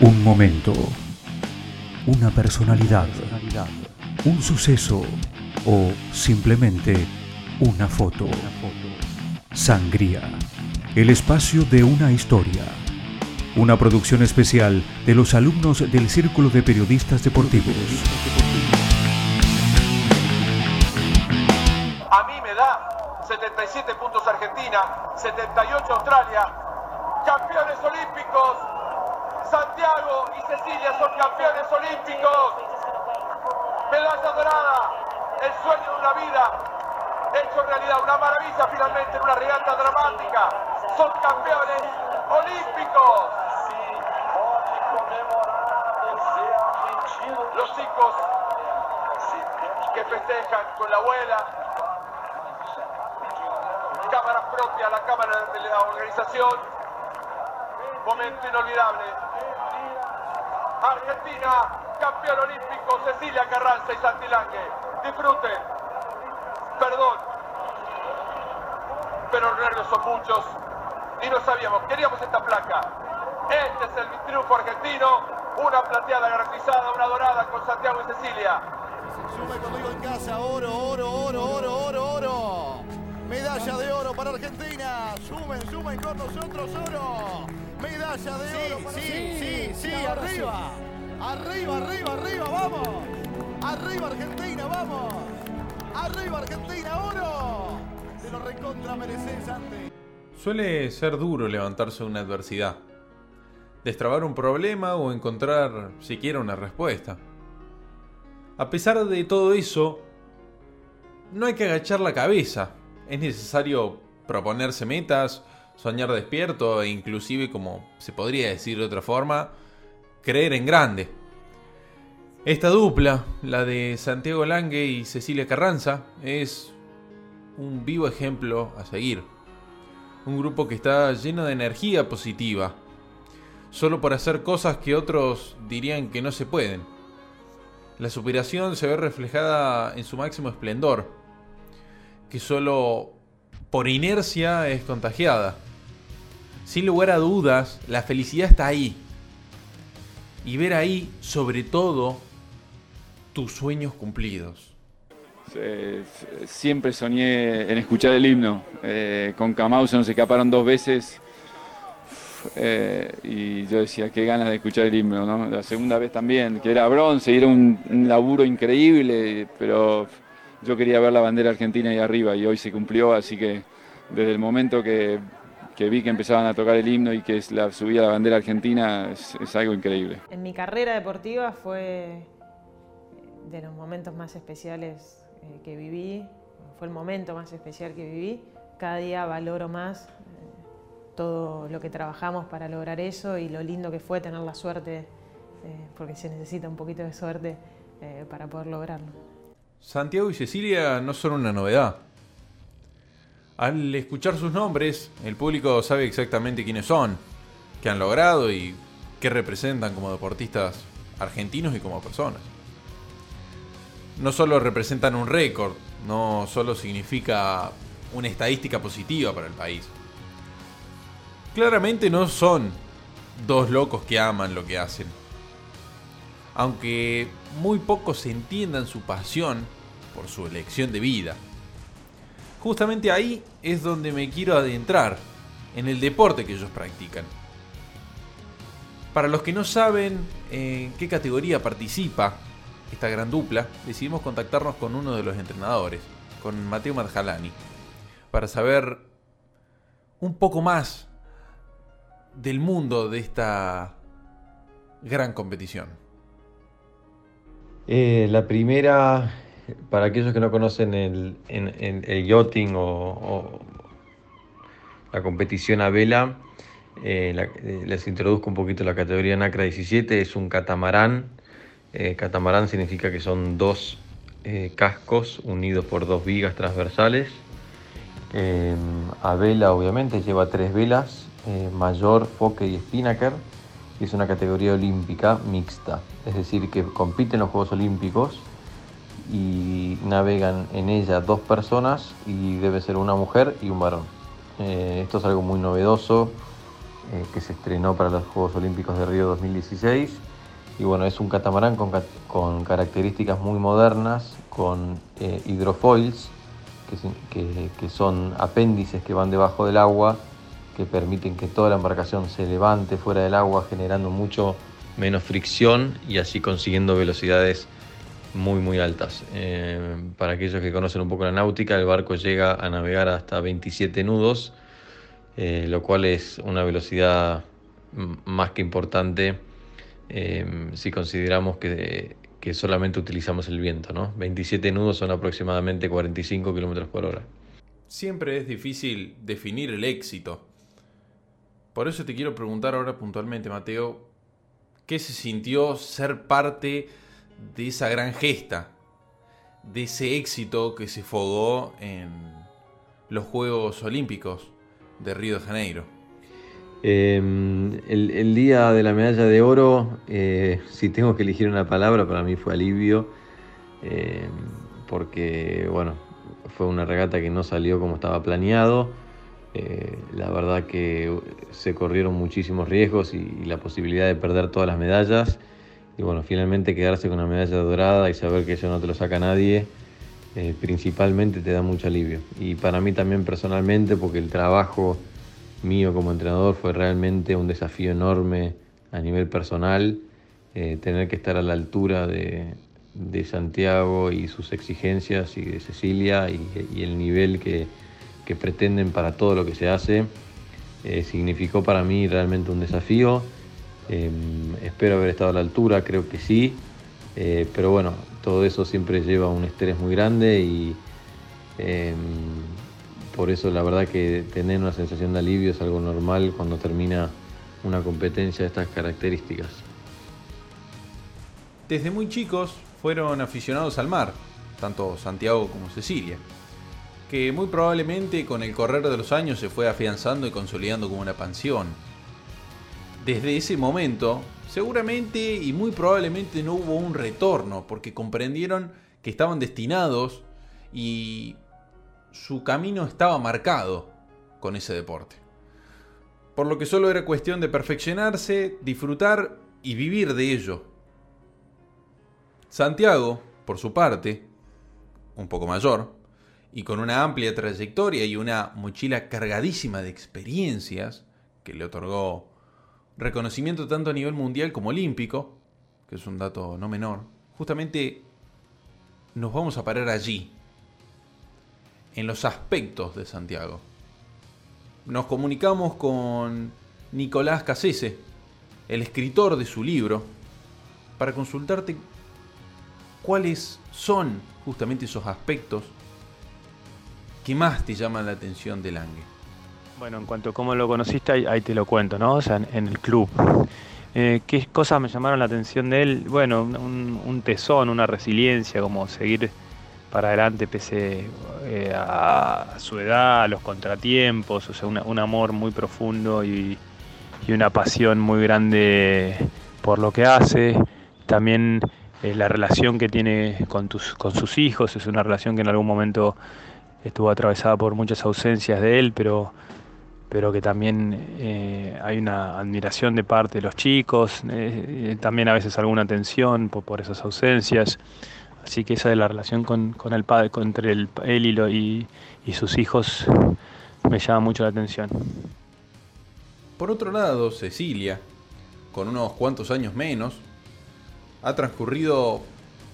Un momento, una personalidad, un suceso o simplemente una foto. Sangría, el espacio de una historia. Una producción especial de los alumnos del Círculo de Periodistas Deportivos. A mí me da 77 puntos Argentina, 78 Australia, campeones olímpicos. Santiago y Cecilia son campeones olímpicos. Medalla dorada, el sueño de una vida, hecho realidad, una maravilla finalmente en una regata dramática. Son campeones olímpicos. Los chicos que festejan con la abuela, cámara propia, la cámara de la organización, momento inolvidable. Argentina, campeón olímpico, Cecilia Carranza y Santilange. Disfruten. Perdón. Pero los nervios son muchos y no sabíamos, queríamos esta placa. Este es el triunfo argentino, una plateada garantizada, una dorada con Santiago y Cecilia. Sume conmigo en casa, oro, oro, oro, oro, oro, oro. Medalla de oro para Argentina. Sumen, sumen con nosotros oro. Medalla de oro. para sí, sí, sí, arriba. Arriba, arriba, arriba, vamos. Arriba Argentina, vamos. Arriba Argentina, oro. Te lo recontra mereces, Santi. Suele ser duro levantarse de una adversidad, destrabar un problema o encontrar siquiera una respuesta. A pesar de todo eso, no hay que agachar la cabeza. Es necesario proponerse metas, soñar despierto e inclusive, como se podría decir de otra forma, creer en grande. Esta dupla, la de Santiago Lange y Cecilia Carranza, es un vivo ejemplo a seguir. Un grupo que está lleno de energía positiva, solo por hacer cosas que otros dirían que no se pueden. La superación se ve reflejada en su máximo esplendor, que solo por inercia es contagiada. Sin lugar a dudas, la felicidad está ahí. Y ver ahí, sobre todo, tus sueños cumplidos. Siempre soñé en escuchar el himno. Eh, con Camau se nos escaparon dos veces eh, y yo decía, qué ganas de escuchar el himno, ¿no? La segunda vez también, que era bronce, y era un, un laburo increíble, pero yo quería ver la bandera argentina ahí arriba y hoy se cumplió, así que desde el momento que, que vi que empezaban a tocar el himno y que la, subía la bandera argentina, es, es algo increíble. En mi carrera deportiva fue de los momentos más especiales eh, que viví, fue el momento más especial que viví. Cada día valoro más eh, todo lo que trabajamos para lograr eso y lo lindo que fue tener la suerte, eh, porque se necesita un poquito de suerte eh, para poder lograrlo. Santiago y Cecilia no son una novedad. Al escuchar sus nombres, el público sabe exactamente quiénes son, qué han logrado y qué representan como deportistas argentinos y como personas. No solo representan un récord, no solo significa una estadística positiva para el país. Claramente no son dos locos que aman lo que hacen. Aunque muy pocos entiendan su pasión por su elección de vida. Justamente ahí es donde me quiero adentrar, en el deporte que ellos practican. Para los que no saben en qué categoría participa esta gran dupla, decidimos contactarnos con uno de los entrenadores, con Mateo Marjalani, para saber un poco más del mundo de esta gran competición. Eh, la primera, para aquellos que no conocen el, yachting o, la competición a vela, eh, eh, les introduzco un poquito la categoría NACRA 17, es un catamarán. Eh, catamarán significa que son dos cascos unidos por dos vigas transversales. Eh, a vela obviamente lleva tres velas, mayor, foque y spinnaker, es una categoría olímpica mixta, es decir, que compiten en los Juegos Olímpicos y navegan en ella dos personas y debe ser una mujer y un varón. Eh, esto es algo muy novedoso, eh, que se estrenó para los Juegos Olímpicos de Río 2016. Y bueno, es un catamarán con, características muy modernas, con eh, hidrofoils, que, que son apéndices que van debajo del agua, que permiten que toda la embarcación se levante fuera del agua, generando mucho menos fricción y así consiguiendo velocidades muy muy altas. Eh, para aquellos que conocen un poco la náutica, el barco llega a navegar hasta 27 nudos, eh, lo cual es una velocidad más que importante eh, si consideramos que, que, solamente utilizamos el viento. ¿no? 27 nudos son aproximadamente 45 kilómetros por hora. Siempre es difícil definir el éxito. Por eso te quiero preguntar ahora puntualmente, Mateo, ¿qué se sintió ser parte de esa gran gesta, de ese éxito que se fogó en los Juegos Olímpicos de Río de Janeiro. Em, el, día de la medalla de oro, eh, si tengo que elegir una palabra, para mí fue alivio, em, porque bueno, fue una regata que no salió como estaba planeado. Eh, la verdad que se corrieron muchísimos riesgos y la posibilidad de perder todas las medallas y bueno, finalmente quedarse con una medalla dorada y saber que eso no te lo saca nadie, eh, principalmente te da mucho alivio. Y para mí también personalmente, porque el trabajo mío como entrenador fue realmente un desafío enorme a nivel personal, eh, tener que estar a la altura de, Santiago y sus exigencias y de Cecilia y, el nivel que, pretenden para todo lo que se hace, eh, significó para mí realmente un desafío Em, espero haber estado a la altura, creo que sí, eh, pero bueno, todo eso siempre lleva un estrés muy grande y em, por eso la verdad que tener una sensación de alivio es algo normal cuando termina una competencia de estas características. Desde muy chicos fueron aficionados al mar, tanto Santiago como Cecilia, que muy probablemente con el correr de los años se fue afianzando y consolidando como una pasión desde ese momento, seguramente y muy probablemente no hubo un retorno, porque comprendieron que estaban destinados y su camino estaba marcado con ese deporte. Por lo que solo era cuestión de perfeccionarse, disfrutar y vivir de ello. Santiago, por su parte, un poco mayor, y con una amplia trayectoria y una mochila cargadísima de experiencias que le otorgó reconocimiento tanto a nivel mundial como olímpico, que es un dato no menor, justamente nos vamos a parar allí, en los aspectos de Santiago. Nos comunicamos con Nicolás Casese, el escritor de su libro, para consultarte cuáles son justamente esos aspectos que más te llaman la atención del Lange. Bueno, en cuanto a cómo lo conociste, ahí, te lo cuento, ¿no? O sea, en, el club. Eh, ¿Qué cosas me llamaron la atención de él? Bueno, un, tesón, una resiliencia, como seguir para adelante pese eh, a, su edad, a los contratiempos, o sea, un amor muy profundo y, una pasión muy grande por lo que hace. También eh, la relación que tiene con, tus, con sus hijos, es una relación que en algún momento estuvo atravesada por muchas ausencias de él, pero pero que también eh, hay una admiración de parte de los chicos, eh, también a veces alguna tensión por, esas ausencias. Así que esa de la relación con, el padre, entre él y, y, sus hijos me llama mucho la atención. Por otro lado, Cecilia, con unos cuantos años menos, ha transcurrido,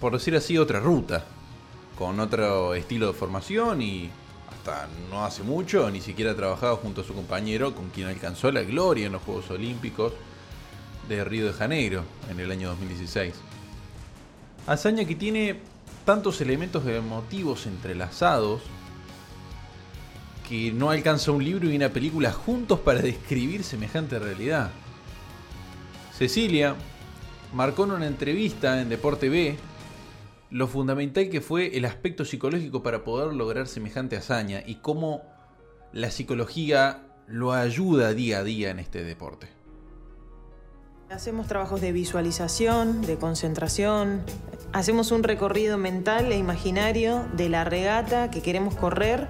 por decir así, otra ruta, con otro estilo de formación y no hace mucho ni siquiera ha trabajado junto a su compañero con quien alcanzó la gloria en los Juegos Olímpicos de Río de Janeiro en el año 2016. Hazaña que tiene tantos elementos emotivos entrelazados que no alcanza un libro y una película juntos para describir semejante realidad. Cecilia marcó en una entrevista en Deporte B lo fundamental que fue el aspecto psicológico para poder lograr semejante hazaña y cómo la psicología lo ayuda día a día en este deporte. Hacemos trabajos de visualización, de concentración, hacemos un recorrido mental e imaginario de la regata que queremos correr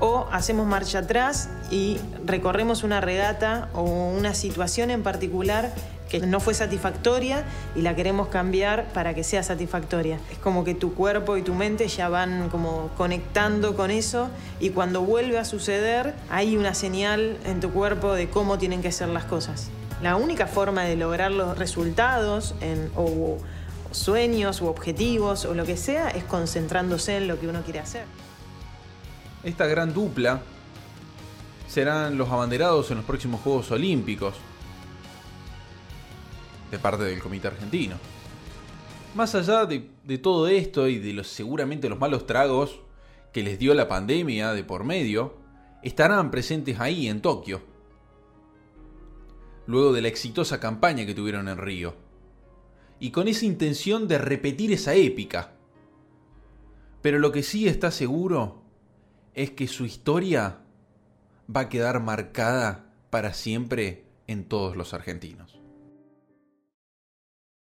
o hacemos marcha atrás y recorremos una regata o una situación en particular que no fue satisfactoria y la queremos cambiar para que sea satisfactoria. Es como que tu cuerpo y tu mente ya van como conectando con eso y cuando vuelve a suceder hay una señal en tu cuerpo de cómo tienen que ser las cosas. La única forma de lograr los resultados en, o sueños u objetivos o lo que sea es concentrándose en lo que uno quiere hacer. Esta gran dupla serán los abanderados en los próximos Juegos Olímpicos de parte del Comité Argentino. Más allá de, todo esto y de los seguramente los malos tragos que les dio la pandemia de por medio, estarán presentes ahí en Tokio. Luego de la exitosa campaña que tuvieron en Río. Y con esa intención de repetir esa épica. Pero lo que sí está seguro es que su historia va a quedar marcada para siempre en todos los argentinos.